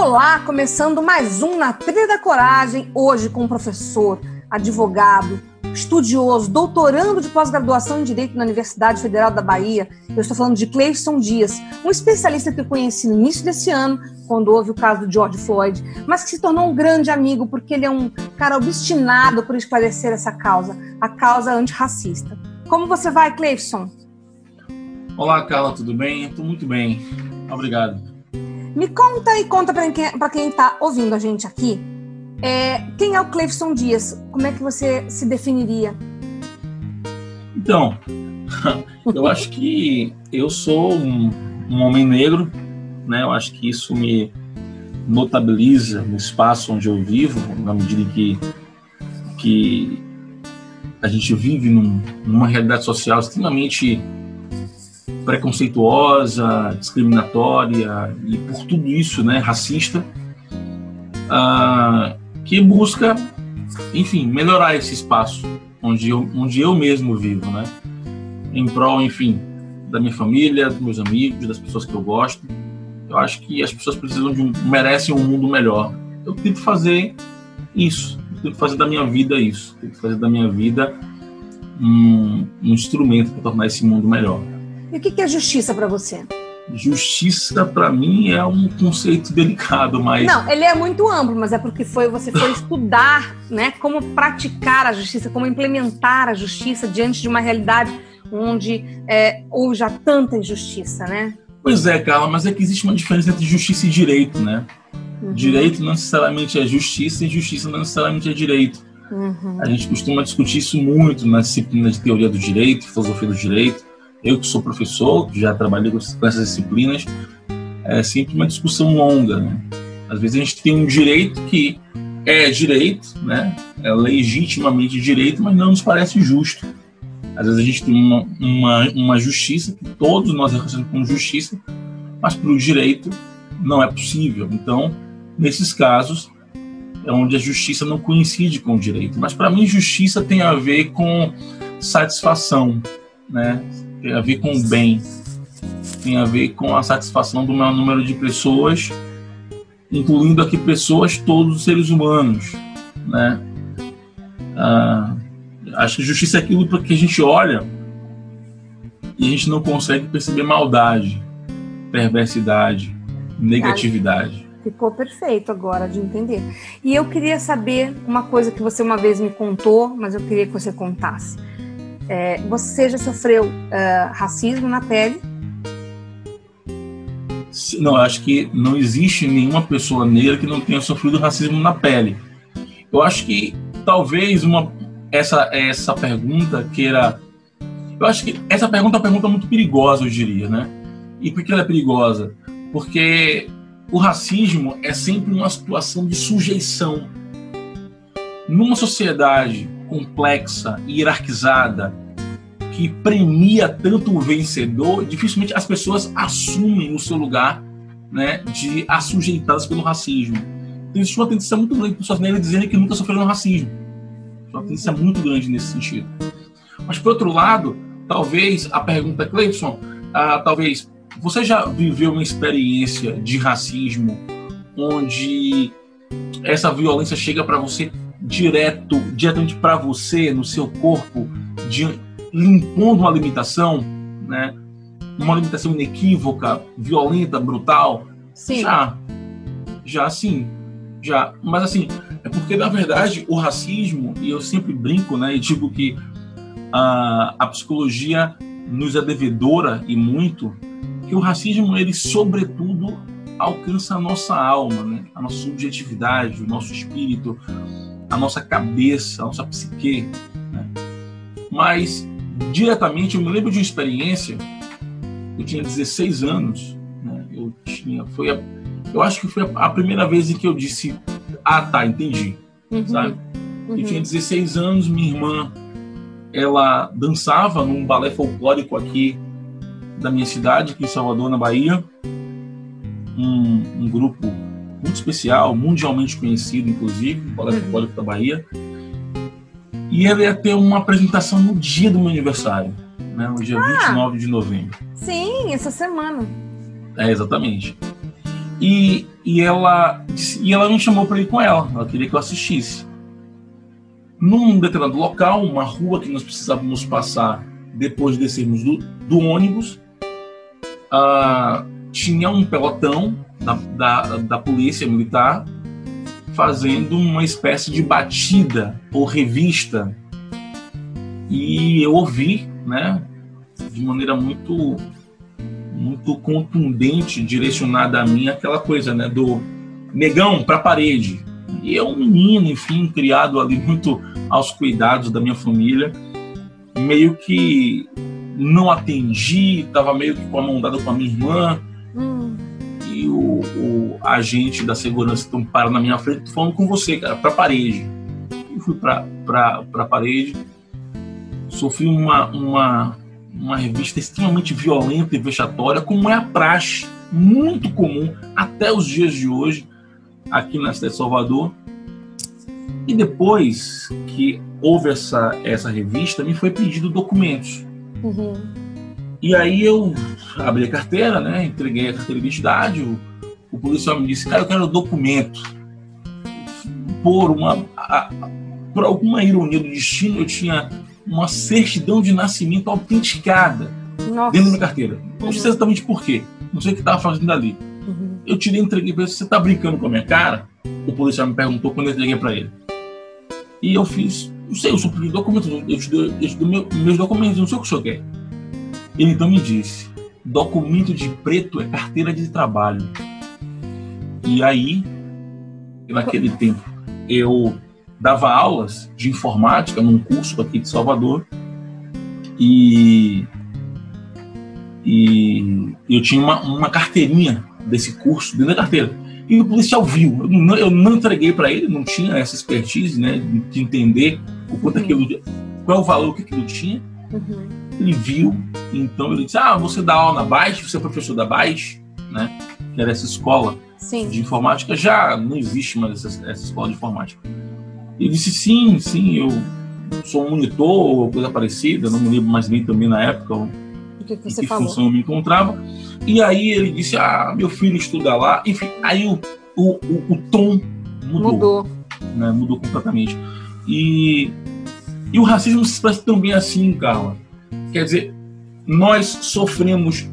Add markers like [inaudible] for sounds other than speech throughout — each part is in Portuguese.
Olá, começando mais um Na Trilha da Coragem, hoje com um professor, advogado, estudioso, doutorando de pós-graduação em Direito na Universidade Federal da Bahia. Eu estou falando de Cleison Dias, um especialista que eu conheci no início desse ano, quando houve o caso do George Floyd, mas que se tornou um grande amigo porque ele é um cara obstinado por esclarecer essa causa, a causa antirracista. Como você vai, Cleison? Olá, Carla, tudo bem? Estou muito bem. Obrigado. Me conta e conta para quem está ouvindo a gente aqui. É, quem é o Cleifson Dias? Como é que você se definiria? Então, [laughs] eu acho que eu sou um, um, homem negro, né? Eu acho que isso me notabiliza no espaço onde eu vivo, na medida que que a gente vive num, numa realidade social extremamente preconceituosa, discriminatória e por tudo isso, né, racista, uh, que busca, enfim, melhorar esse espaço onde eu, onde eu mesmo vivo, né, em prol, enfim, da minha família, dos meus amigos, das pessoas que eu gosto. Eu acho que as pessoas precisam de um, merecem um mundo melhor. Eu tento fazer isso, eu tento fazer da minha vida isso, eu tento fazer da minha vida um, um instrumento para tornar esse mundo melhor. E o que é justiça para você? Justiça para mim é um conceito [laughs] delicado, mas não, ele é muito amplo, mas é porque foi você foi estudar, né, como praticar a justiça, como implementar a justiça diante de uma realidade onde é, houve já tanta injustiça, né? Pois é, Carla, mas é que existe uma diferença entre justiça e direito, né? Uhum. Direito não necessariamente é justiça e justiça não necessariamente é direito. Uhum. A gente costuma discutir isso muito na disciplina de teoria do direito, filosofia do direito. Eu que sou professor, já trabalhei com essas disciplinas, é sempre uma discussão longa. Né? Às vezes a gente tem um direito que é direito, né? é legitimamente direito, mas não nos parece justo. Às vezes a gente tem uma, uma, uma justiça que todos nós reconhecemos como justiça, mas para o direito não é possível. Então, nesses casos, é onde a justiça não coincide com o direito. Mas para mim, justiça tem a ver com satisfação, né? Tem a ver com o bem, tem a ver com a satisfação do maior número de pessoas, incluindo aqui pessoas, todos os seres humanos, né? Ah, acho que justiça é aquilo para que a gente olha e a gente não consegue perceber maldade, perversidade, negatividade. Ficou perfeito agora de entender. E eu queria saber uma coisa que você uma vez me contou, mas eu queria que você contasse. É, você já sofreu uh, racismo na pele? Não, acho que não existe nenhuma pessoa negra que não tenha sofrido racismo na pele. Eu acho que talvez uma essa essa pergunta queira eu acho que essa pergunta é uma pergunta muito perigosa, eu diria, né? E por que ela é perigosa? Porque o racismo é sempre uma situação de sujeição. Numa sociedade complexa e hierarquizada que premia tanto o vencedor, dificilmente as pessoas assumem o seu lugar né, de assujeitadas pelo racismo. Então, existe uma tendência muito grande de pessoas negras dizendo que nunca sofreram racismo. Uma tendência muito grande nesse sentido. Mas, por outro lado, talvez a pergunta, Cleibson, ah, talvez você já viveu uma experiência de racismo onde essa violência chega para você direto, diretamente para você, no seu corpo, de, impondo uma limitação, né? Uma limitação inequívoca, violenta, brutal? Sim. Já. Já sim. Já. Mas assim, é porque na verdade o racismo, e eu sempre brinco, né, e digo que a, a psicologia nos é devedora e muito, que o racismo ele sobretudo alcança a nossa alma, né? a nossa subjetividade, o nosso espírito, a nossa cabeça, a nossa psique. Né? Mas, diretamente, eu me lembro de uma experiência eu tinha 16 anos, né? eu tinha, foi a, eu acho que foi a, a, primeira vez em que eu disse, ah, tá, entendi, uhum. sabe? Uhum. Eu tinha 16 anos, minha irmã, ela dançava num balé folclórico aqui da minha cidade, aqui em Salvador, na Bahia, um, um grupo muito especial, mundialmente conhecido, inclusive, Balé uhum. Folclórico da Bahia, e ela ia ter uma apresentação no dia do meu aniversário né? No dia ah, 29 de novembro. Sim, essa semana. É, exatamente. E, e, ela, e ela me chamou para ir com ela. Ela queria que eu assistisse. Num determinado local, uma rua que nós precisávamos passar depois de descermos do, do ônibus, uh, tinha um pelotão da, da, da polícia militar fazendo uma espécie de batida ou revista. E eu ouvi, né, de maneira muito muito contundente, direcionada a mim, aquela coisa, né, do negão para a parede. E eu, menino, enfim, criado ali muito aos cuidados da minha família, meio que não atendi, estava meio que com a mão dada com a minha irmã. Hum. E o, o, agente da segurança então para na minha frente, falando com você, cara, para parede. Eu fui para a parede, sofri uma, uma uma revista extremamente violenta e vexatória, como é a praxe, muito comum até os dias de hoje, aqui na cidade de Salvador. E depois que houve essa, essa revista, me foi pedido documentos. Uhum. E aí eu abri a carteira, né? Entreguei a carteira de identidade. O, o policial me disse, cara, eu quero documento. Por uma. A, por alguma ironia do destino, eu tinha uma certidão de nascimento autenticada Nossa. dentro da minha carteira. Não sei exatamente por quê. Não sei o que estava fazendo ali. Uhum. Eu tirei e entreguei para ele. Você está brincando com a minha cara? O policial me perguntou quando eu entreguei para ele. E eu fiz. Não sei, eu sou de documentos. Eu te dou, eu te dou meu, meus documentos. Não sei o que o senhor quer. Ele então me disse: documento de preto é carteira de trabalho. E aí, naquele tempo, eu dava aulas de informática num curso aqui de Salvador e, e eu tinha uma, uma carteirinha desse curso dentro da carteira. E o policial viu. Eu não, eu não entreguei para ele, não tinha essa expertise né, de entender o quanto aquilo, qual é o valor que aquilo tinha. Uhum. Ele viu, então ele disse: Ah, você dá aula na BAIS, você é professor da BAIS, né, que era essa escola Sim. de informática. Já não existe mais essa, essa escola de informática. Ele disse sim, sim, eu sou um monitor ou coisa parecida, não me lembro mais bem também na época o que, que, você que função eu me encontrava. E aí ele disse, ah, meu filho estuda lá. Enfim, aí o, o, o, o tom mudou. Mudou. Né, mudou completamente. E, e o racismo se expressa também assim, Carla. Quer dizer, nós sofremos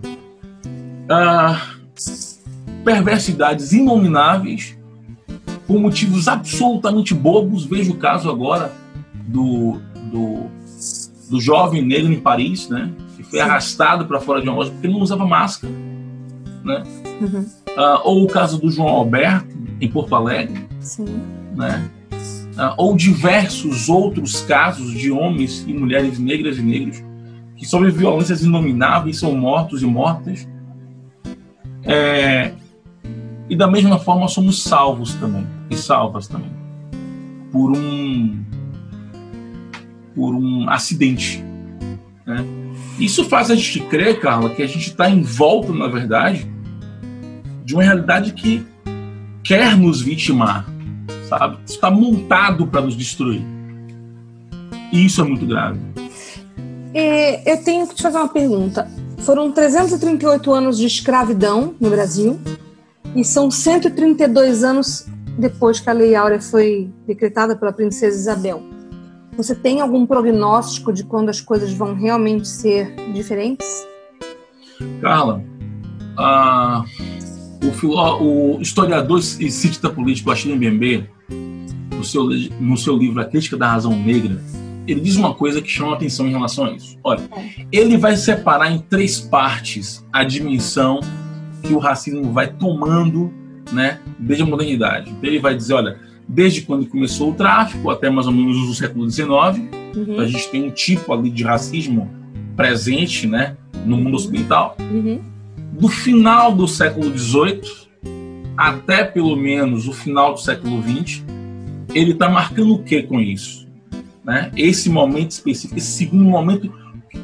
ah, perversidades inomináveis por motivos absolutamente bobos. Vejo o caso agora do, do, do jovem negro em Paris, né? Que foi Sim. arrastado para fora de uma loja porque não usava máscara, né? Uhum. Uh, ou o caso do João Alberto em Porto Alegre, Sim. né? Uh, ou diversos outros casos de homens e mulheres negras e negros que sofrem violências inomináveis, são mortos e mortas. É, e da mesma forma somos salvos também e salvas também por um por um acidente. Né? Isso faz a gente crer, Carla, que a gente está em volta, na verdade, de uma realidade que quer nos vitimar, sabe? Está montado para nos destruir. E isso é muito grave. É, eu tenho que te fazer uma pergunta. Foram 338 anos de escravidão no Brasil e são 132 anos depois que a Lei Áurea foi decretada pela Princesa Isabel. Você tem algum prognóstico de quando as coisas vão realmente ser diferentes? Carla, o, o, historiador e cientista político Achille Mbembe, no seu, no seu livro A Crítica da Razão Negra, ele diz uma coisa que chama atenção em relação a isso. Olha, ele vai separar em três partes a dimensão que o racismo vai tomando né, desde a modernidade. Então ele vai dizer, olha, desde quando começou o tráfico até mais ou menos o século XIX, uhum. a gente tem um tipo ali de racismo presente, né, no mundo ocidental. Uhum. Do final do século XVIII até pelo menos o final do século XX, ele está marcando o que com isso? Né? Esse momento específico, esse segundo momento,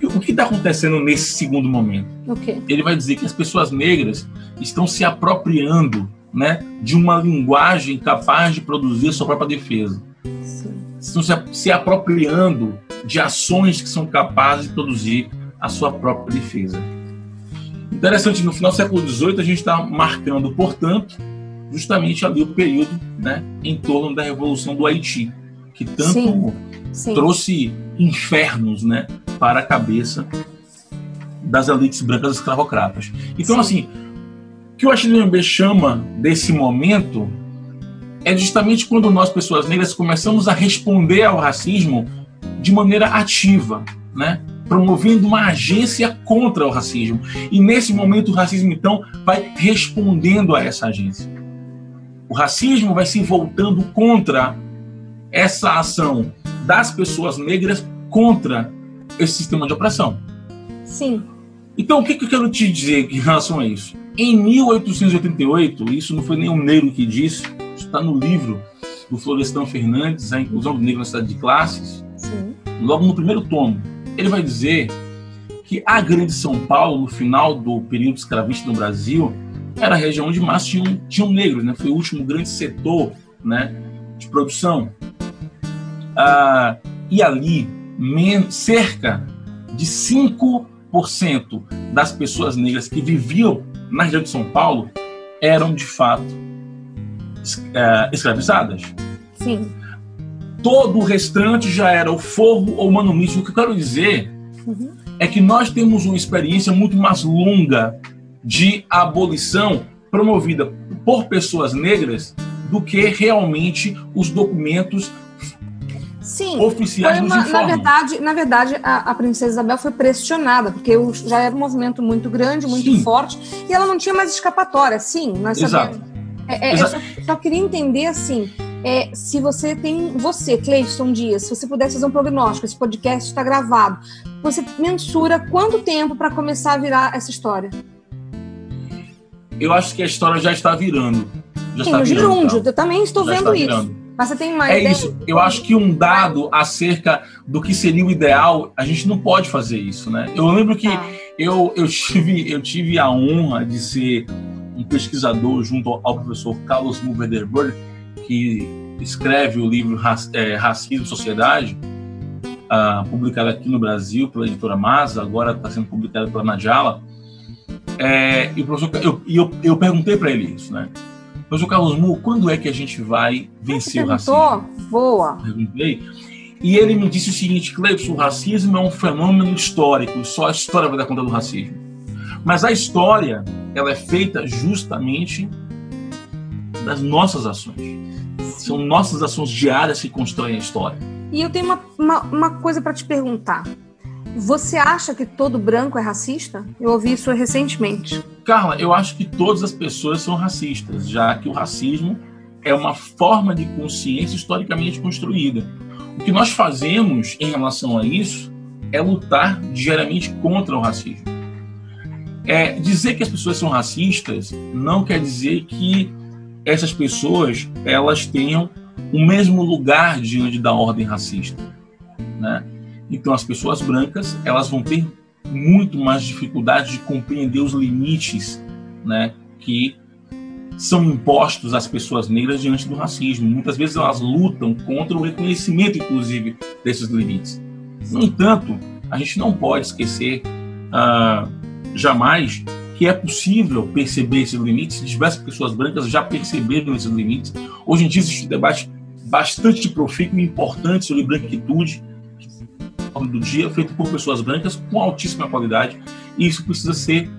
o que está acontecendo nesse segundo momento? Okay. Ele vai dizer que as pessoas negras estão se apropriando né, de uma linguagem capaz de produzir sua própria defesa. Sim. Estão se, se apropriando de ações que são capazes de produzir a sua própria defesa. Interessante, no final do século XVIII a gente está marcando, portanto, justamente ali o período né, em torno da Revolução do Haiti, que tanto sim, sim. trouxe infernos né, para a cabeça das elites brancas escravocratas. Então, sim. assim, o que o Achille chama desse momento é justamente quando nós, pessoas negras, começamos a responder ao racismo de maneira ativa, né? promovendo uma agência contra o racismo. E nesse momento o racismo, então, vai respondendo a essa agência. O racismo vai se voltando contra essa ação das pessoas negras contra esse sistema de opressão. Sim. Então, o que, que eu quero te dizer em relação a isso? Em 1888, isso não foi nenhum negro que disse, está no livro do Florestan Fernandes, A Inclusão do Negro na Cidade de Classes, Sim. logo no primeiro tomo. Ele vai dizer que a Grande São Paulo, no final do período escravista no Brasil, era a região onde mais tinham, tinham negros, né? foi o último grande setor né, de produção. Ah, e ali, cerca de 5% das pessoas negras que viviam na região de São Paulo eram de fato é, escravizadas. Sim. Todo o restante já era o forro ou manumício. O que eu quero dizer uhum. é que nós temos uma experiência muito mais longa de abolição promovida por pessoas negras do que realmente os documentos Sim, oficiais uma. Na verdade, na verdade a, a, princesa Isabel foi pressionada, porque já era um movimento muito grande, muito Sim. forte, e ela não tinha mais escapatória. Sim, nós Exato. sabemos. É, é, Exato. Eu só, só, queria entender assim. É, se você tem, você, Cleison Dias, se você pudesse fazer um prognóstico, esse podcast está gravado, você mensura quanto tempo para começar a virar essa história? Eu acho que a história já está virando. Já Sim, está no virando, gerúndio, tá? eu também estou já vendo isso. Virando. Mas você tem mais. É isso. Eu acho que um dado acerca do que seria o ideal, a gente não pode fazer isso, né? Eu lembro que ah. eu, eu, tive, eu tive a honra de ser um pesquisador junto ao professor Carlos Mulvederberg, que escreve o livro é, Racismo e Sociedade, uh, publicado aqui no Brasil pela editora Masa, agora está sendo publicado pela Nadjala. É, e o professor, eu, eu, eu perguntei para ele isso, né? Professor Carlos Mu, quando é que a gente vai vencer o racismo? Boa. Perguntei. E ele me disse o seguinte, Cleibson, o racismo é um fenômeno histórico, só a história vai dar conta do racismo. Mas a história, ela é feita justamente das nossas ações. São nossas ações diárias que constroem a história. E eu tenho uma, uma, uma coisa para te perguntar. Você acha que todo branco é racista? Eu ouvi isso recentemente. Carla, eu acho que todas as pessoas são racistas, já que o racismo é uma forma de consciência historicamente construída. O que nós fazemos em relação a isso é lutar diariamente contra o racismo. É, dizer que as pessoas são racistas não quer dizer que essas pessoas elas tenham o mesmo lugar diante da ordem racista, né? Então as pessoas brancas elas vão ter muito mais dificuldade de compreender os limites, né, que são impostos às pessoas negras diante do racismo. Muitas vezes elas lutam contra o reconhecimento, inclusive, desses limites. No entanto, a gente não pode esquecer uh, jamais que é possível perceber esses limites. Diversas pessoas brancas já perceberam esses limites. Hoje em dia existe um debate bastante profícuo e importante sobre branquitude do dia, feito por pessoas brancas com altíssima qualidade, e isso precisa ser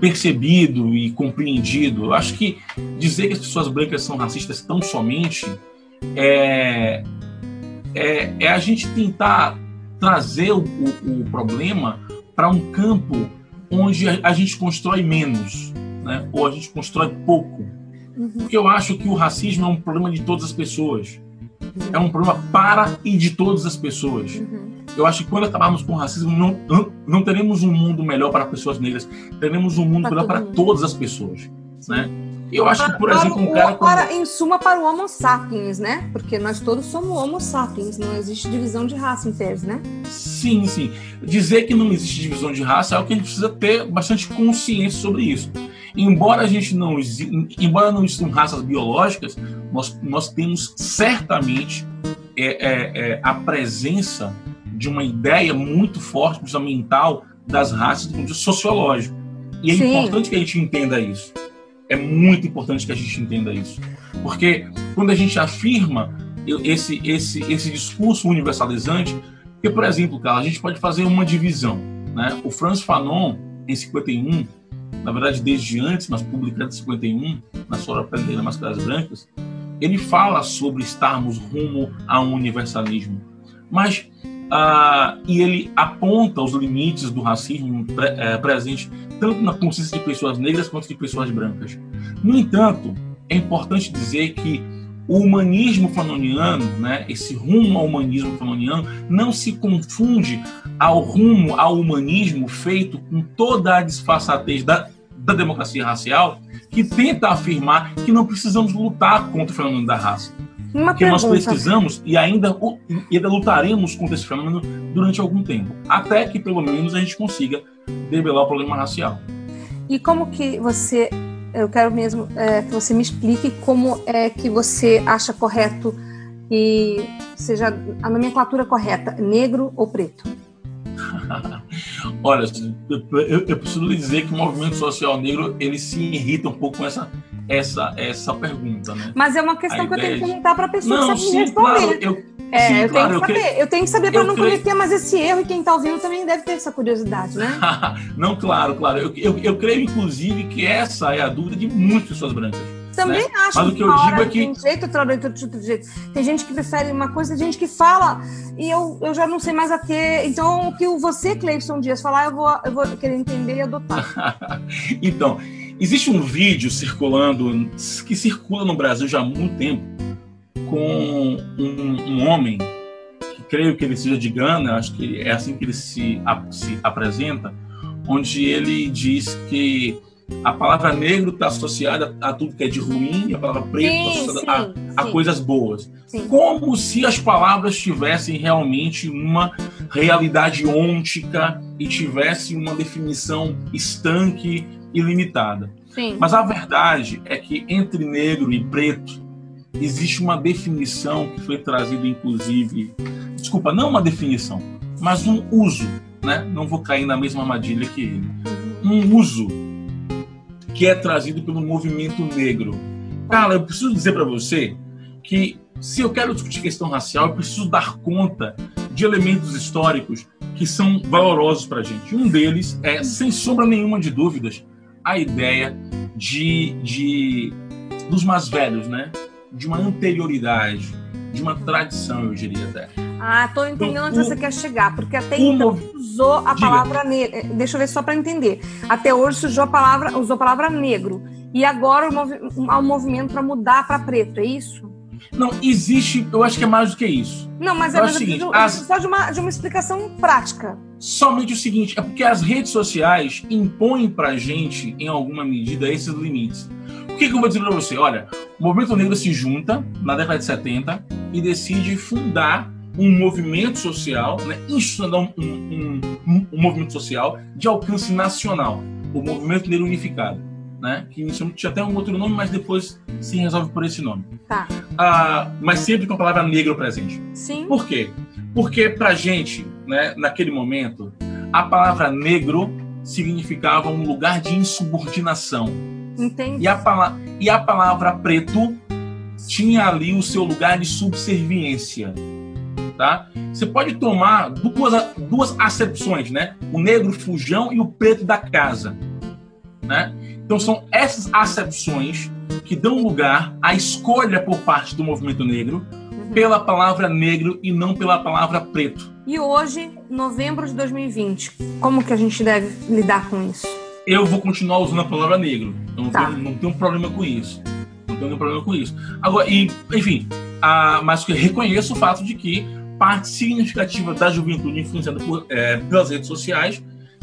percebido e compreendido. Eu acho que dizer que as pessoas brancas são racistas tão somente é, é, é a gente tentar trazer o, o, o problema para um campo onde a, gente constrói menos, né? ou a gente constrói pouco. Uhum. Porque eu acho que o racismo é um problema de todas as pessoas. É um problema para e de todas as pessoas. Uhum. Eu acho que quando acabarmos com o racismo, não, não teremos um mundo melhor para pessoas negras, teremos um mundo pra melhor para todas as pessoas, né? Eu acho que, por exemplo, um cara. Como... Para, em suma, para o Homo sapiens, né? Porque nós todos somos Homo sapiens, não existe divisão de raça em tese, né? Sim, sim. Dizer que não existe divisão de raça é o que a gente precisa ter bastante consciência sobre isso. Embora a gente não embora não existam raças biológicas, nós, nós temos certamente é, é, é, a presença de uma ideia muito forte, mental, das raças do ponto de vista sociológico. E é Sim. importante que a gente entenda isso. É muito importante que a gente entenda isso. Porque quando a gente afirma esse, esse, esse discurso universalizante, porque, por exemplo, cara, a gente pode fazer uma divisão. Né? O Franz Fanon, em 51, na verdade desde antes, mas publicado em 51, na sua obra Pele Máscaras Brancas, ele fala sobre estarmos rumo a um universalismo. Mas ah, e ele aponta os limites do racismo pre, é, presente tanto na consciência de pessoas negras quanto de pessoas brancas. No entanto, é importante dizer que o humanismo fanoniano, né, esse rumo ao humanismo fanoniano, não se confunde ao rumo ao humanismo feito com toda a disfarçatez da, da democracia racial, que tenta afirmar que não precisamos lutar contra o fenômeno da raça. Uma que pergunta. nós pesquisamos e ainda, e ainda lutaremos contra esse fenômeno durante algum tempo, até que pelo menos a gente consiga debelar o problema racial. E como que você, eu quero mesmo é, que você me explique como é que você acha correto e seja a nomenclatura correta, negro ou preto? [laughs] Olha, eu, eu, preciso lhe dizer que o movimento social negro ele se irrita um pouco com essa essa essa pergunta, né? Mas é uma questão que eu tenho que perguntar para a pessoa não, que sabe sim, responder. Claro, eu, é, sim, eu, claro, tenho que saber, eu, eu tenho que saber para não creio... cometer mais esse erro e quem está ouvindo também deve ter essa curiosidade, né? [laughs] não, claro, claro. Eu, eu, eu creio, inclusive, que essa é a dúvida de muitas pessoas brancas. Também né? acho Mas o que eu digo é que. Tem jeito, outra hora outro jeito. Tem gente que prefere uma coisa, tem gente que fala, e eu, eu já não sei mais a que. Então, o que você, Cleison Dias, falar, eu vou, eu vou querer entender e adotar. [laughs] então, existe um vídeo circulando, que circula no Brasil já há muito tempo, com um, um homem, que creio que ele seja de Gana, acho que é assim que ele se, se apresenta, onde ele diz que a palavra negro está associada a tudo que é de ruim e a palavra preto está associada sim, a, a coisas boas. Sim. Como se as palavras tivessem realmente uma realidade ôntica e tivessem uma definição estanque e limitada. Sim. Mas a verdade é que entre negro e preto existe uma definição que foi trazida, inclusive, desculpa, não uma definição, mas um uso, né? Não vou cair na mesma armadilha que ele. Um uso que é trazido pelo movimento negro. Cara, eu preciso dizer para você que se eu quero discutir questão racial, eu preciso dar conta de elementos históricos que são valorosos para a gente. Um deles é, sem sombra nenhuma de dúvidas, a ideia de, de dos mais velhos, né? De uma anterioridade, de uma tradição, eu diria até. Ah, tô entendendo então, onde o, você quer chegar, porque até então usou a diga. palavra negro. Eh, deixa eu ver só para entender. Até hoje usou a palavra, usou a palavra negro. E agora há um movimento para mudar para preto, é isso? Não, existe, eu acho que é mais do que isso. Não, mas é, mais o seguinte, as... só de uma, de uma explicação prática. Somente o seguinte, é porque as redes sociais impõem pra gente, em alguma medida, esses limites. O que, que eu vou dizer para você? Olha, o movimento negro se junta na década de 70 e decide fundar um movimento social, né, institucionar um, um, um, um, movimento social de alcance nacional, o Movimento Negro Unificado, né, que inicialmente tinha até um outro nome, mas depois se resolve por esse nome. Tá. Ah, mas sempre com a palavra negro presente. Sim. Por quê? Porque pra gente, né, naquele momento, a palavra negro significava um lugar de insubordinação. Entendi. E a, e a palavra preto tinha ali o seu lugar de subserviência tá? Você pode tomar duas, duas acepções, né? O negro fujão e o preto da casa, né? Então são essas acepções que dão lugar à escolha por parte do movimento negro uhum. pela palavra negro e não pela palavra preto. E hoje, novembro de 2020, como que a gente deve lidar com isso? Eu vou continuar usando a palavra negro. Eu não, tá. tenho, não tenho problema com isso. Não tenho problema com isso. Agora, e, enfim, a, mas eu reconheço o fato de que parte significativa da juventude influenciada por, é, pelas redes sociais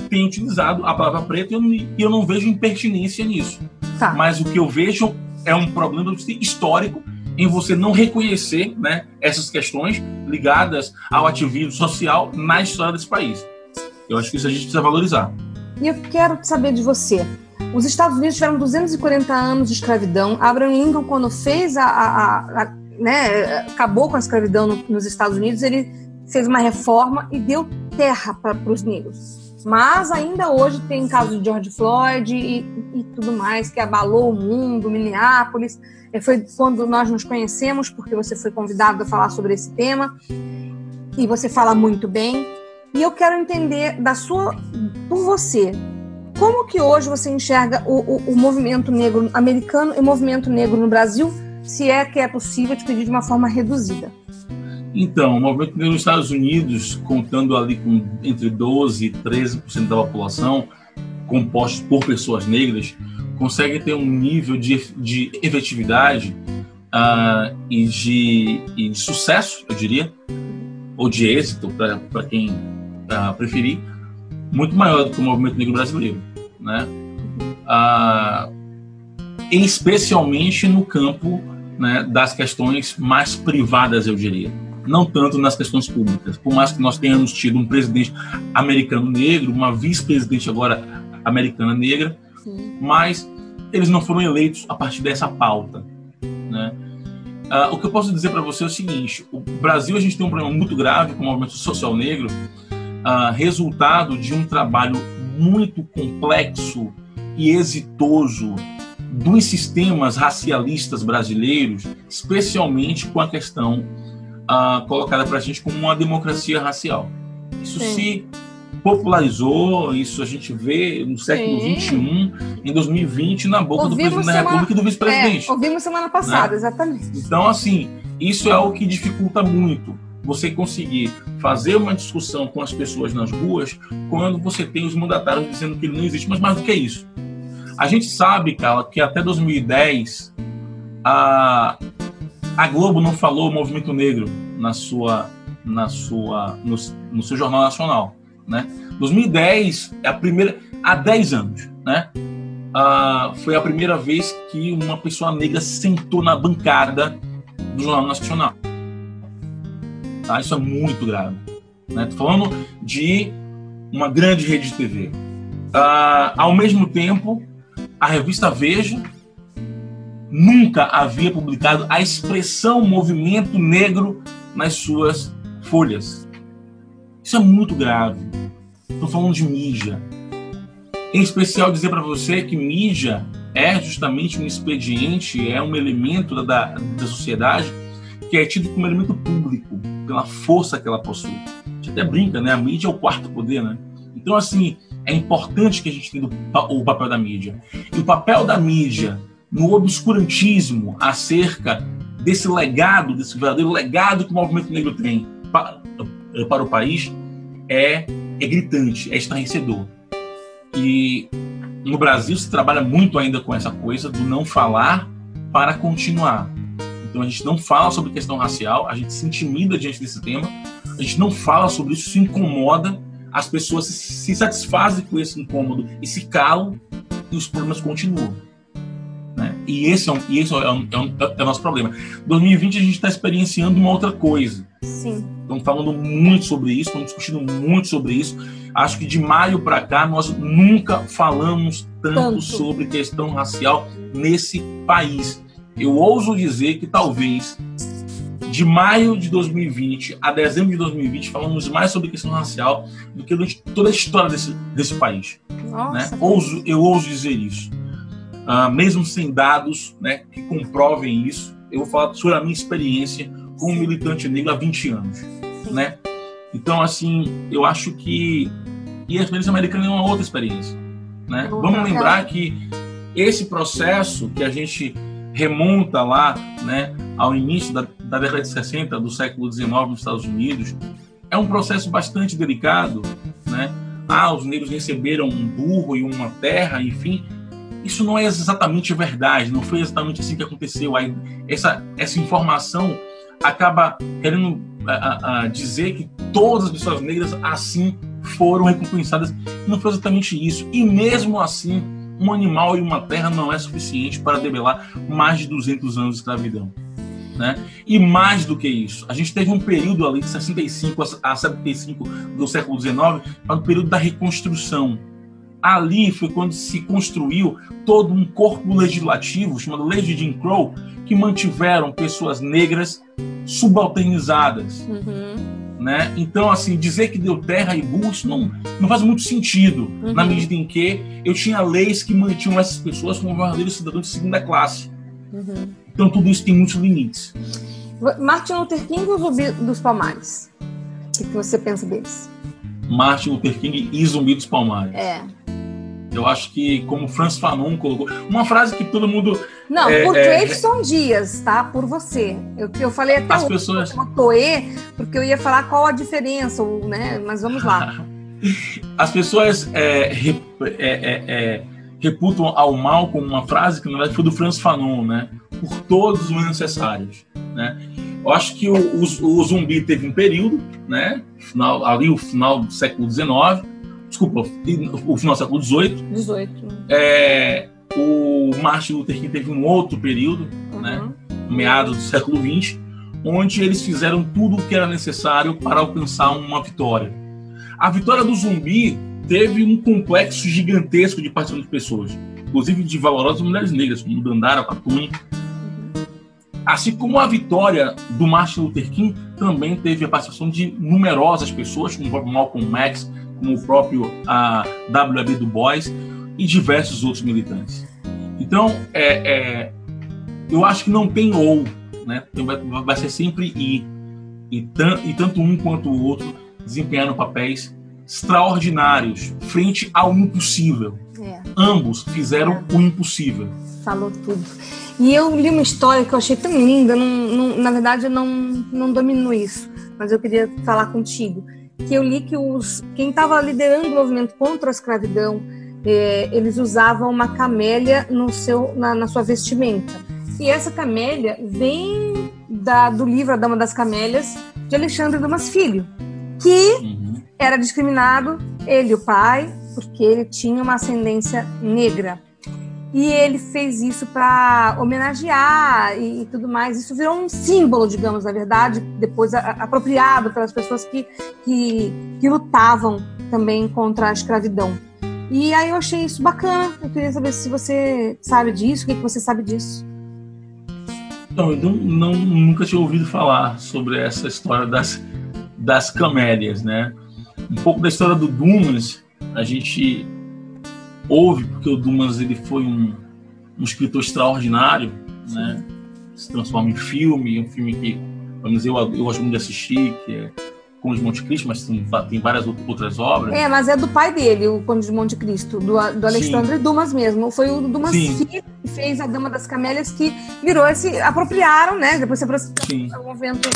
tem utilizado a palavra preta e eu, eu não vejo impertinência nisso. Tá. Mas o que eu vejo é um problema histórico em você não reconhecer né, essas questões ligadas ao ativismo social na história desse país. Eu acho que isso a gente precisa valorizar. E eu quero saber de você. Os Estados Unidos tiveram 240 anos de escravidão. Abraham Lincoln, quando fez a, a, a né, acabou com a escravidão no, nos Estados Unidos, ele fez uma reforma e deu terra para os negros. Mas ainda hoje tem caso de George Floyd e, e, tudo mais que abalou o mundo, Minneapolis. Foi quando nós nos conhecemos, porque você foi convidado a falar sobre esse tema e você fala muito bem. E eu quero entender da sua, por você, como que hoje você enxerga o, o, o movimento negro americano e o movimento negro no Brasil, se é que é possível te pedir de uma forma reduzida? Então, o movimento negro nos Estados Unidos, contando ali com entre 12% e 13% da população, compostos por pessoas negras, consegue ter um nível de, de efetividade uh, e, de, e, de, sucesso, eu diria, ou de êxito, para quem uh, preferir, muito maior do que o movimento negro brasileiro, né? Ah, especialmente no campo né, das questões mais privadas, eu diria, não tanto nas questões públicas. Por mais que nós tenhamos tido um presidente americano negro, uma vice-presidente agora americana negra, Sim. mas eles não foram eleitos a partir dessa pauta, né? Ah, o que eu posso dizer para você é o seguinte: o Brasil a gente tem um problema muito grave com o movimento social negro, uh, resultado de um trabalho muito complexo e exitoso dos sistemas racialistas brasileiros, especialmente com a questão uh, colocada para a gente como uma democracia racial. Isso Sim. se popularizou, isso a gente vê no século XXI, em 2020, na boca ouvimos do presidente semana, da República e do vice-presidente. É, ouvimos semana passada, né? exatamente. Então, assim, isso é o que dificulta muito você conseguir fazer uma discussão com as pessoas nas ruas quando você tem os mandatários dizendo que ele não existe. Mas mais do que isso, a gente sabe, cara, que até 2010 a, a Globo não falou o movimento negro na sua, na sua, no, no seu jornal nacional, né? 2010 é a primeira, há 10 anos, né? Ah, foi a primeira vez que uma pessoa negra sentou na bancada do Jornal Nacional. Tá? Isso é muito grave. Né? falando de uma grande rede de TV. Ah, ao mesmo tempo, a revista Veja nunca havia publicado a expressão movimento negro nas suas folhas. Isso é muito grave. Estou falando de mídia. Em especial, dizer para você que mídia é justamente um expediente, é um elemento da, da sociedade que é tido como elemento público, pela força que ela possui. A gente até brinca, né? A mídia é o quarto poder, né? Então, assim, é importante que a gente tenha o papel da mídia. E o papel da mídia no obscurantismo acerca desse legado, desse verdadeiro legado que o movimento negro tem para, para o país é, é gritante, é estarrecedor. E no Brasil se trabalha muito ainda com essa coisa do não falar para continuar. Então a gente não fala sobre questão racial, a gente se intimida diante desse tema, a gente não fala sobre isso, se incomoda, as pessoas se satisfazem com esse incômodo e se calam e os problemas continuam. E esse, é, um, e esse é, um, é, um, é, o nosso problema. 2020 a gente está experienciando uma outra coisa. Sim. Estamos falando muito sobre isso, estamos discutindo muito sobre isso. Acho que de maio para cá nós nunca falamos tanto, tanto sobre questão racial nesse país. Eu ouso dizer que talvez de maio de 2020 a dezembro de 2020 falamos mais sobre questão racial do que durante toda a história desse, desse país. Nossa, né? ouso, eu ouso dizer isso. Uh, mesmo sem dados né, que comprovem isso, eu vou falar sobre a minha experiência como militante negro há 20 anos. Né? Então, assim, eu acho que. E a experiência americana é uma outra experiência. Né? Vamos lembrar que esse processo que a gente remonta lá né, ao início da, da década de 60 do século XIX nos Estados Unidos, é um processo bastante delicado. Né? Ah, os negros receberam um burro e uma terra, enfim. Isso não é exatamente verdade, não foi exatamente assim que aconteceu. Aí, essa, essa informação acaba querendo a, a, dizer que todas as pessoas negras assim foram recompensadas. Não foi exatamente isso. E mesmo assim, um animal e uma terra não é suficiente para debelar mais de 200 anos de escravidão. Né? E mais do que isso, a gente teve um período ali de 65 a 75 do século XIX, o período da reconstrução. Ali foi quando se construiu todo um corpo legislativo chamado Lei de Jim Crow, que mantiveram pessoas negras subalternizadas. Uhum. Né? Então, assim, dizer que deu terra e burro, isso não, não faz muito sentido, uhum. na medida em que eu tinha leis que mantinham essas pessoas como verdadeiros cidadãos de segunda classe. Uhum. Então, tudo isso tem muitos limites. Martin Luther King ou Zumbi dos Palmares? O que você pensa deles? Martin Luther King e Zumbi dos Palmares. É. Eu acho que, como Franz Fanon colocou, uma frase que todo mundo. Não, é, por é, Davidson Dias, tá? Por você. Eu, eu falei até as o pessoas... Toê, porque eu ia falar qual a diferença, né? Mas vamos lá. [laughs] As pessoas é, rep, é, é, é, reputam ao mal com uma frase que na verdade foi do Franz Fanon, né? Por todos os necessários, né? Eu acho que o, o, o zumbi teve um período, né? Final, ali o final do século XIX desculpa, o final do século XVIII. 18. É, o Martin Luther King teve um outro período, uhum. né, meados do século XX, onde eles fizeram tudo o que era necessário para alcançar uma vitória. A vitória do zumbi teve um complexo gigantesco de participação de pessoas, inclusive de valorosas mulheres negras, como Dandara Patuni. Uhum. Assim como a vitória do Martin Luther King também teve a participação de numerosas pessoas, como Malcolm X, como o próprio a W.B. Du Bois e diversos outros militantes. Então, é, é, eu acho que não tem ou, né? vai, vai ser sempre e. E, tan, e tanto um quanto o outro desempenhando papéis extraordinários frente ao impossível. É. Ambos fizeram é. o impossível. Falou tudo. E eu li uma história que eu achei tão linda, não, não, na verdade eu não, não domino isso, mas eu queria falar contigo que eu li que os, quem estava liderando o movimento contra a escravidão, é, eles usavam uma camélia no seu, na, na, sua vestimenta. E essa camélia vem da, do livro A Dama das Camélias, de Alexandre Dumas Filho, que uhum. era discriminado, ele o pai, porque ele tinha uma ascendência negra. E ele fez isso para homenagear e, e, tudo mais. Isso virou um símbolo, digamos, na verdade, depois a, apropriado pelas pessoas que, que, que lutavam também contra a escravidão. E aí eu achei isso bacana. Eu queria saber se você sabe disso, o que, que você sabe disso. Não, eu não, nunca tinha ouvido falar sobre essa história das, das camélias, né? Um pouco da história do Dumas, a gente houve, porque o Dumas ele foi um, um escritor extraordinário, né? Se transforma em filme, um filme que, pelo menos eu, eu gosto muito de assistir, que é Conde de Monte Cristo, mas tem, tem várias outras obras. É, mas é do pai dele, o Conde de Monte Cristo, do, do Alexandre Sim. Dumas mesmo. Foi o Dumas Sim. filho que fez a Dama das Camélias que virou esse. apropriaram, né? Depois se o movimento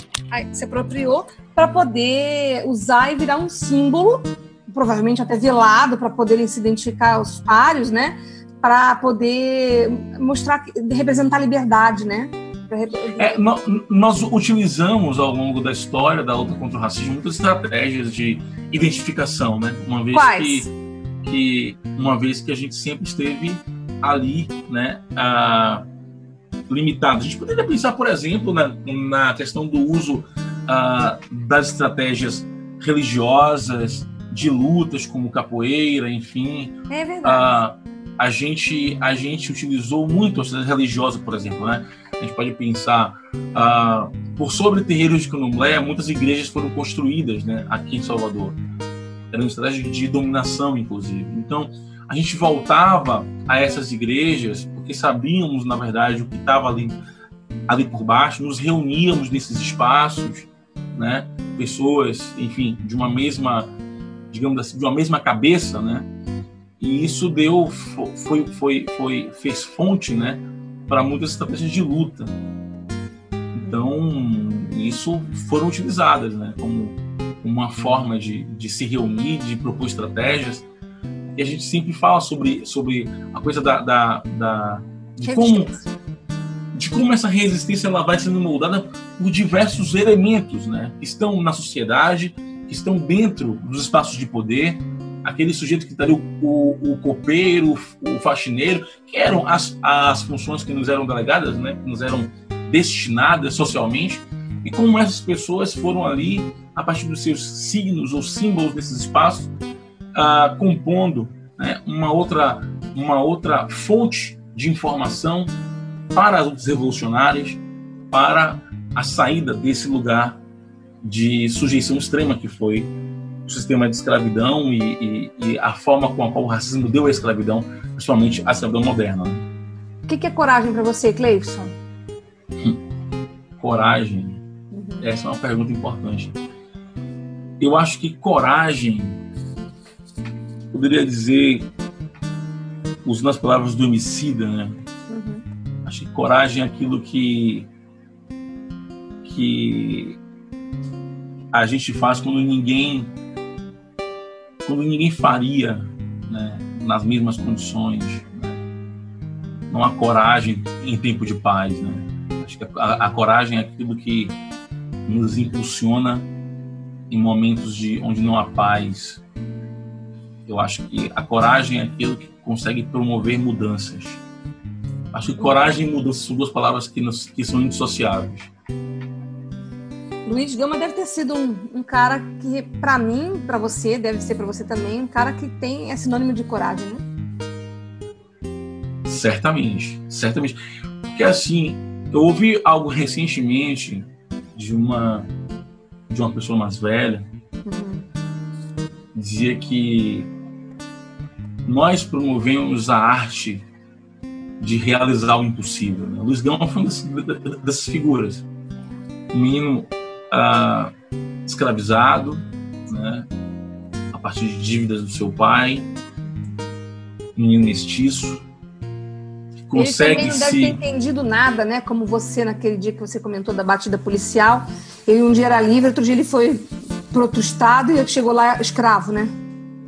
se apropriou para poder usar e virar um símbolo provavelmente até velado para poderem se identificar os páreos, né? Para poder mostrar, representar a liberdade, né? É, nós, utilizamos ao longo da história da luta contra o racismo muitas estratégias de identificação, né? Uma vez Quais? que, que uma vez que a gente sempre esteve ali, né? A, limitado. A gente poderia pensar, por exemplo, na, na questão do uso das estratégias religiosas, de lutas como capoeira, enfim. É verdade. A, a gente a gente utilizou muito a cidade religiosa, por exemplo, né? A gente pode pensar uh, por sobre terreiros de candomblé, muitas igrejas foram construídas, né? Aqui em Salvador, era uma estratégia de dominação, inclusive. Então a gente voltava a essas igrejas porque sabíamos, na verdade, o que estava ali ali por baixo, nos reuníamos nesses espaços, né? Pessoas, enfim, de uma mesma digamos assim, de uma mesma cabeça, né? E isso deu, foi, foi, foi, fez fonte, né, para muitas estratégias de luta. Então, isso foram utilizadas, né, como uma forma de, de se reunir, de propor estratégias. E a gente sempre fala sobre, sobre a coisa da, da, da de como de como essa resistência ela vai sendo moldada por diversos elementos, né, que estão na sociedade que estão dentro dos espaços de poder, aquele sujeito que está ali, o, o, o, copeiro, o faxineiro, que eram as, as funções que nos eram delegadas, né, que nos eram destinadas socialmente, e como essas pessoas foram ali, a partir dos seus signos ou símbolos desses espaços, ah, compondo né, uma, outra, uma outra fonte de informação para os revolucionários, para a saída desse lugar de sujeição extrema que foi o sistema de escravidão e, e, e, a forma com a qual o racismo deu a escravidão, principalmente a escravidão moderna. Né? O que, que é coragem para você, Cleison? coragem? Uhum. Essa é uma pergunta importante. Eu acho que coragem, poderia dizer, usando as palavras do homicida, né? Uhum. Acho que coragem é aquilo que que a gente faz quando ninguém quando ninguém faria né, nas mesmas condições né? não há coragem em tempo de paz né? acho que a, a, coragem é aquilo que nos impulsiona em momentos de onde não há paz eu acho que a coragem é aquilo que consegue promover mudanças acho que coragem e mudança são duas palavras que, nos, que são indissociáveis Luiz Gama deve ter sido um, um cara que, para mim, para você, deve ser para você também, um cara que tem é sinônimo de coragem, né? Certamente, certamente. Porque assim, eu ouvi algo recentemente de uma de uma pessoa mais velha uhum. dizia que nós promovemos a arte de realizar o impossível. Né? Luiz Gama foi uma [laughs] dessas, dessas figuras. Um menino ah, escravizado, né, a partir de dívidas do seu pai, menino mestiço, consegue ele também não se... deve ter entendido nada, né? Como você naquele dia que você comentou da batida policial, ele um dia era livre, outro dia ele foi para outro estado e chegou lá escravo, né?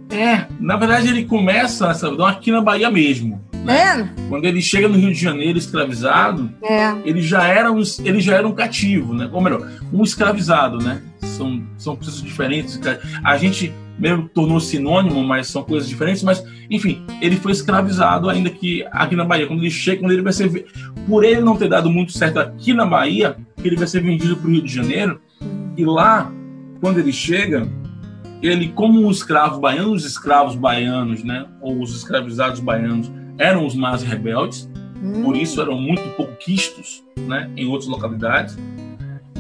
É, na verdade ele começa a escravidão aqui na Bahia mesmo. Né? É. Quando ele chega no Rio de Janeiro escravizado, é. ele já era um, ele já era um cativo, né? Ou melhor, um escravizado, né? São são processos diferentes. A gente mesmo tornou sinônimo, mas são coisas diferentes. Mas enfim, ele foi escravizado ainda que aqui na Bahia. Quando ele chega, quando ele vai ser por ele não ter dado muito certo aqui na Bahia, ele vai ser vendido para o Rio de Janeiro e lá quando ele chega ele como um escravo baiano, os escravos baianos, né, ou os escravizados baianos, eram os mais rebeldes, hum. por isso eram muito pouco quistos né, em outras localidades.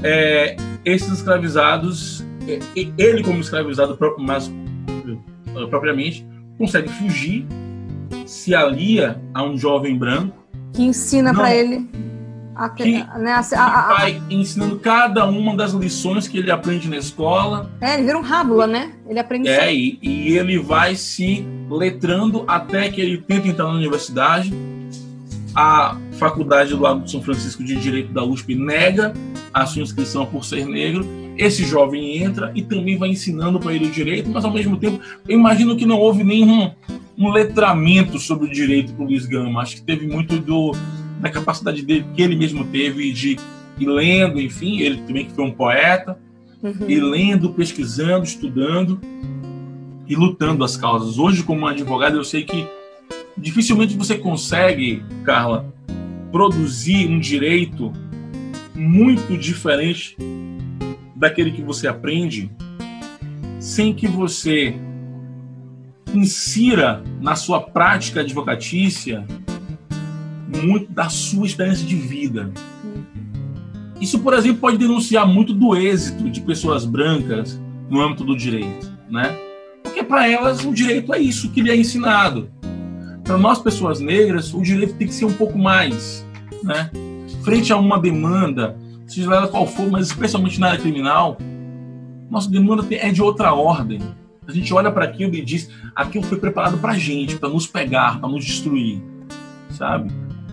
É, esses escravizados, é, ele como escravizado próprio, mais, eh, propriamente, consegue fugir, se alia a um jovem branco. Que ensina para ele a, que, né, a, a, vai ensinando cada uma das lições que ele aprende na escola. É, ele vira um rábula, né? Ele aprende. É, e, e, ele vai se letrando até que ele tenta entrar na universidade. A Faculdade do Lago de São Francisco de Direito da USP nega a sua inscrição por ser negro. Esse jovem entra e também vai ensinando para ele o direito, mas ao mesmo tempo, eu imagino que não houve nenhum um letramento sobre o direito para o Luiz Gama. Acho que teve muito do da capacidade dele que ele mesmo teve de ir lendo, enfim, ele também que foi um poeta, uhum. e lendo, pesquisando, estudando e lutando as causas. Hoje, como advogado, eu sei que dificilmente você consegue, Carla, produzir um direito muito diferente daquele que você aprende sem que você insira na sua prática advocatícia muito da sua experiência de vida. Isso, por exemplo, pode denunciar muito do êxito de pessoas brancas no âmbito do direito, né? Porque para elas o direito é isso que lhe é ensinado. Para nós pessoas negras, o direito tem que ser um pouco mais, né? Frente a uma demanda, seja ela qual for, mas especialmente na área criminal, nossa demanda é de outra ordem. A gente olha para aquilo e diz: aquilo foi preparado para a gente, para nos pegar, para nos destruir, sabe?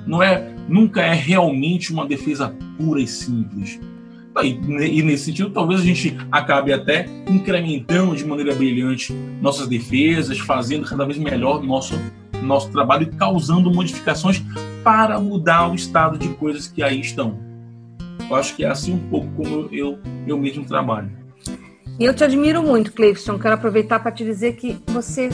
Não é, nunca é realmente uma defesa pura e simples. E, nesse sentido, talvez a gente acabe até incrementando de maneira brilhante nossas defesas, fazendo cada vez melhor nosso nosso trabalho e causando modificações para mudar o estado de coisas que aí estão. Eu acho que é assim um pouco como eu, eu mesmo trabalho. E eu te admiro muito, Cleifson. Quero aproveitar para te dizer que você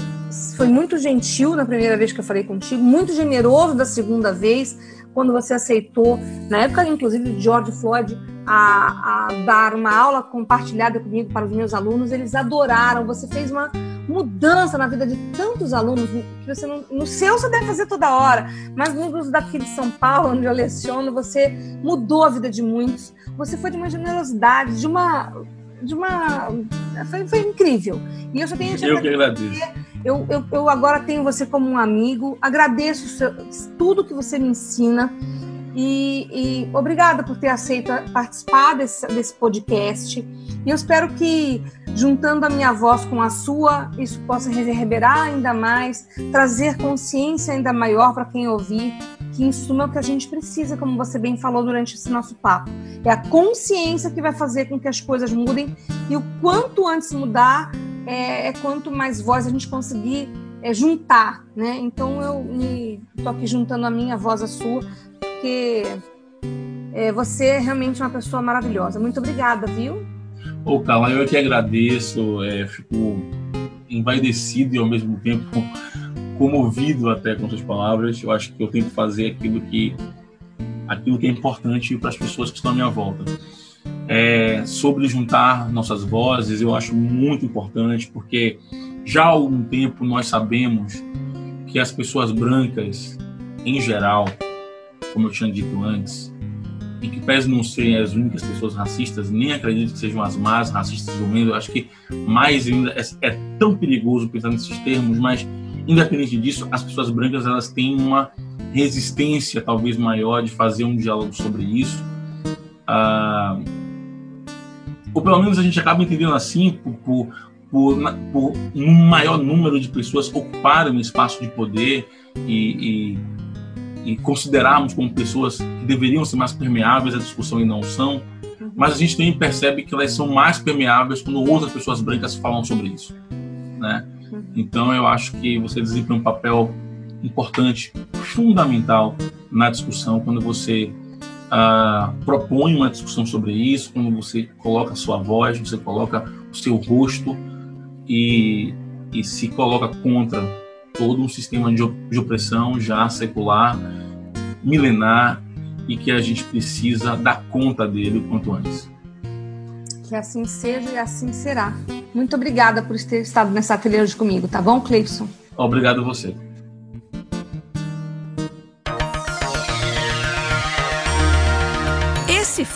foi muito gentil na primeira vez que eu falei contigo, muito generoso da segunda vez, quando você aceitou, na época, inclusive, de George Floyd, a, a dar uma aula compartilhada comigo para os meus alunos. Eles adoraram. Você fez uma mudança na vida de tantos alunos que você não, no seu você deve fazer toda hora, mas no grupo daqui de São Paulo, onde eu leciono, você mudou a vida de muitos. Você foi de uma generosidade, de uma de uma. Foi, foi incrível. E eu só tenho Eu que agradeço. Eu, eu, eu agora tenho você como um amigo, agradeço seu, tudo que você me ensina. E, e, obrigada por ter aceito participar desse, desse podcast. E eu espero que, juntando a minha voz com a sua, isso possa reverberar ainda mais, trazer consciência ainda maior para quem ouvir que isso é o que a gente precisa, como você bem falou durante esse nosso papo. É a consciência que vai fazer com que as coisas mudem e o quanto antes mudar é, é quanto mais voz a gente conseguir é, juntar, né? Então eu tô aqui juntando a minha voz à sua, porque é, você é realmente uma pessoa maravilhosa. Muito obrigada, viu? Ô, Carla, eu que agradeço, é, fico envaidecido e ao mesmo tempo [laughs] comovido até com suas palavras. Eu acho que eu tenho que fazer aquilo que aquilo que é importante para as pessoas que estão à minha volta. É, sobre juntar nossas vozes, eu acho muito importante, porque já há algum tempo nós sabemos que as pessoas brancas, em geral, como eu tinha dito antes, e que pese não serem as únicas pessoas racistas, nem acredito que sejam as más racistas do mundo, eu acho que mais ainda é, é tão perigoso pensar nesses termos, mas Independente disso, as pessoas brancas elas têm uma resistência talvez maior de fazer um diálogo sobre isso. Ah, ou pelo menos a gente acaba entendendo assim por, por, por, um maior número de pessoas ocuparem um espaço de poder e, e, e considerarmos como pessoas que deveriam ser mais permeáveis à discussão e não são. Mas a gente também percebe que elas são mais permeáveis quando outras pessoas brancas falam sobre isso, né? Então, eu acho que você desempenha um papel importante, fundamental na discussão quando você uh, propõe uma discussão sobre isso, quando você coloca a sua voz, você coloca o seu rosto e, e se coloca contra todo um sistema de, de opressão já secular, milenar e que a gente precisa dar conta dele o quanto antes. Que assim seja e assim será. Muito obrigada por ter estado nessa trilha hoje comigo, tá bom, Cleison? Obrigado a você.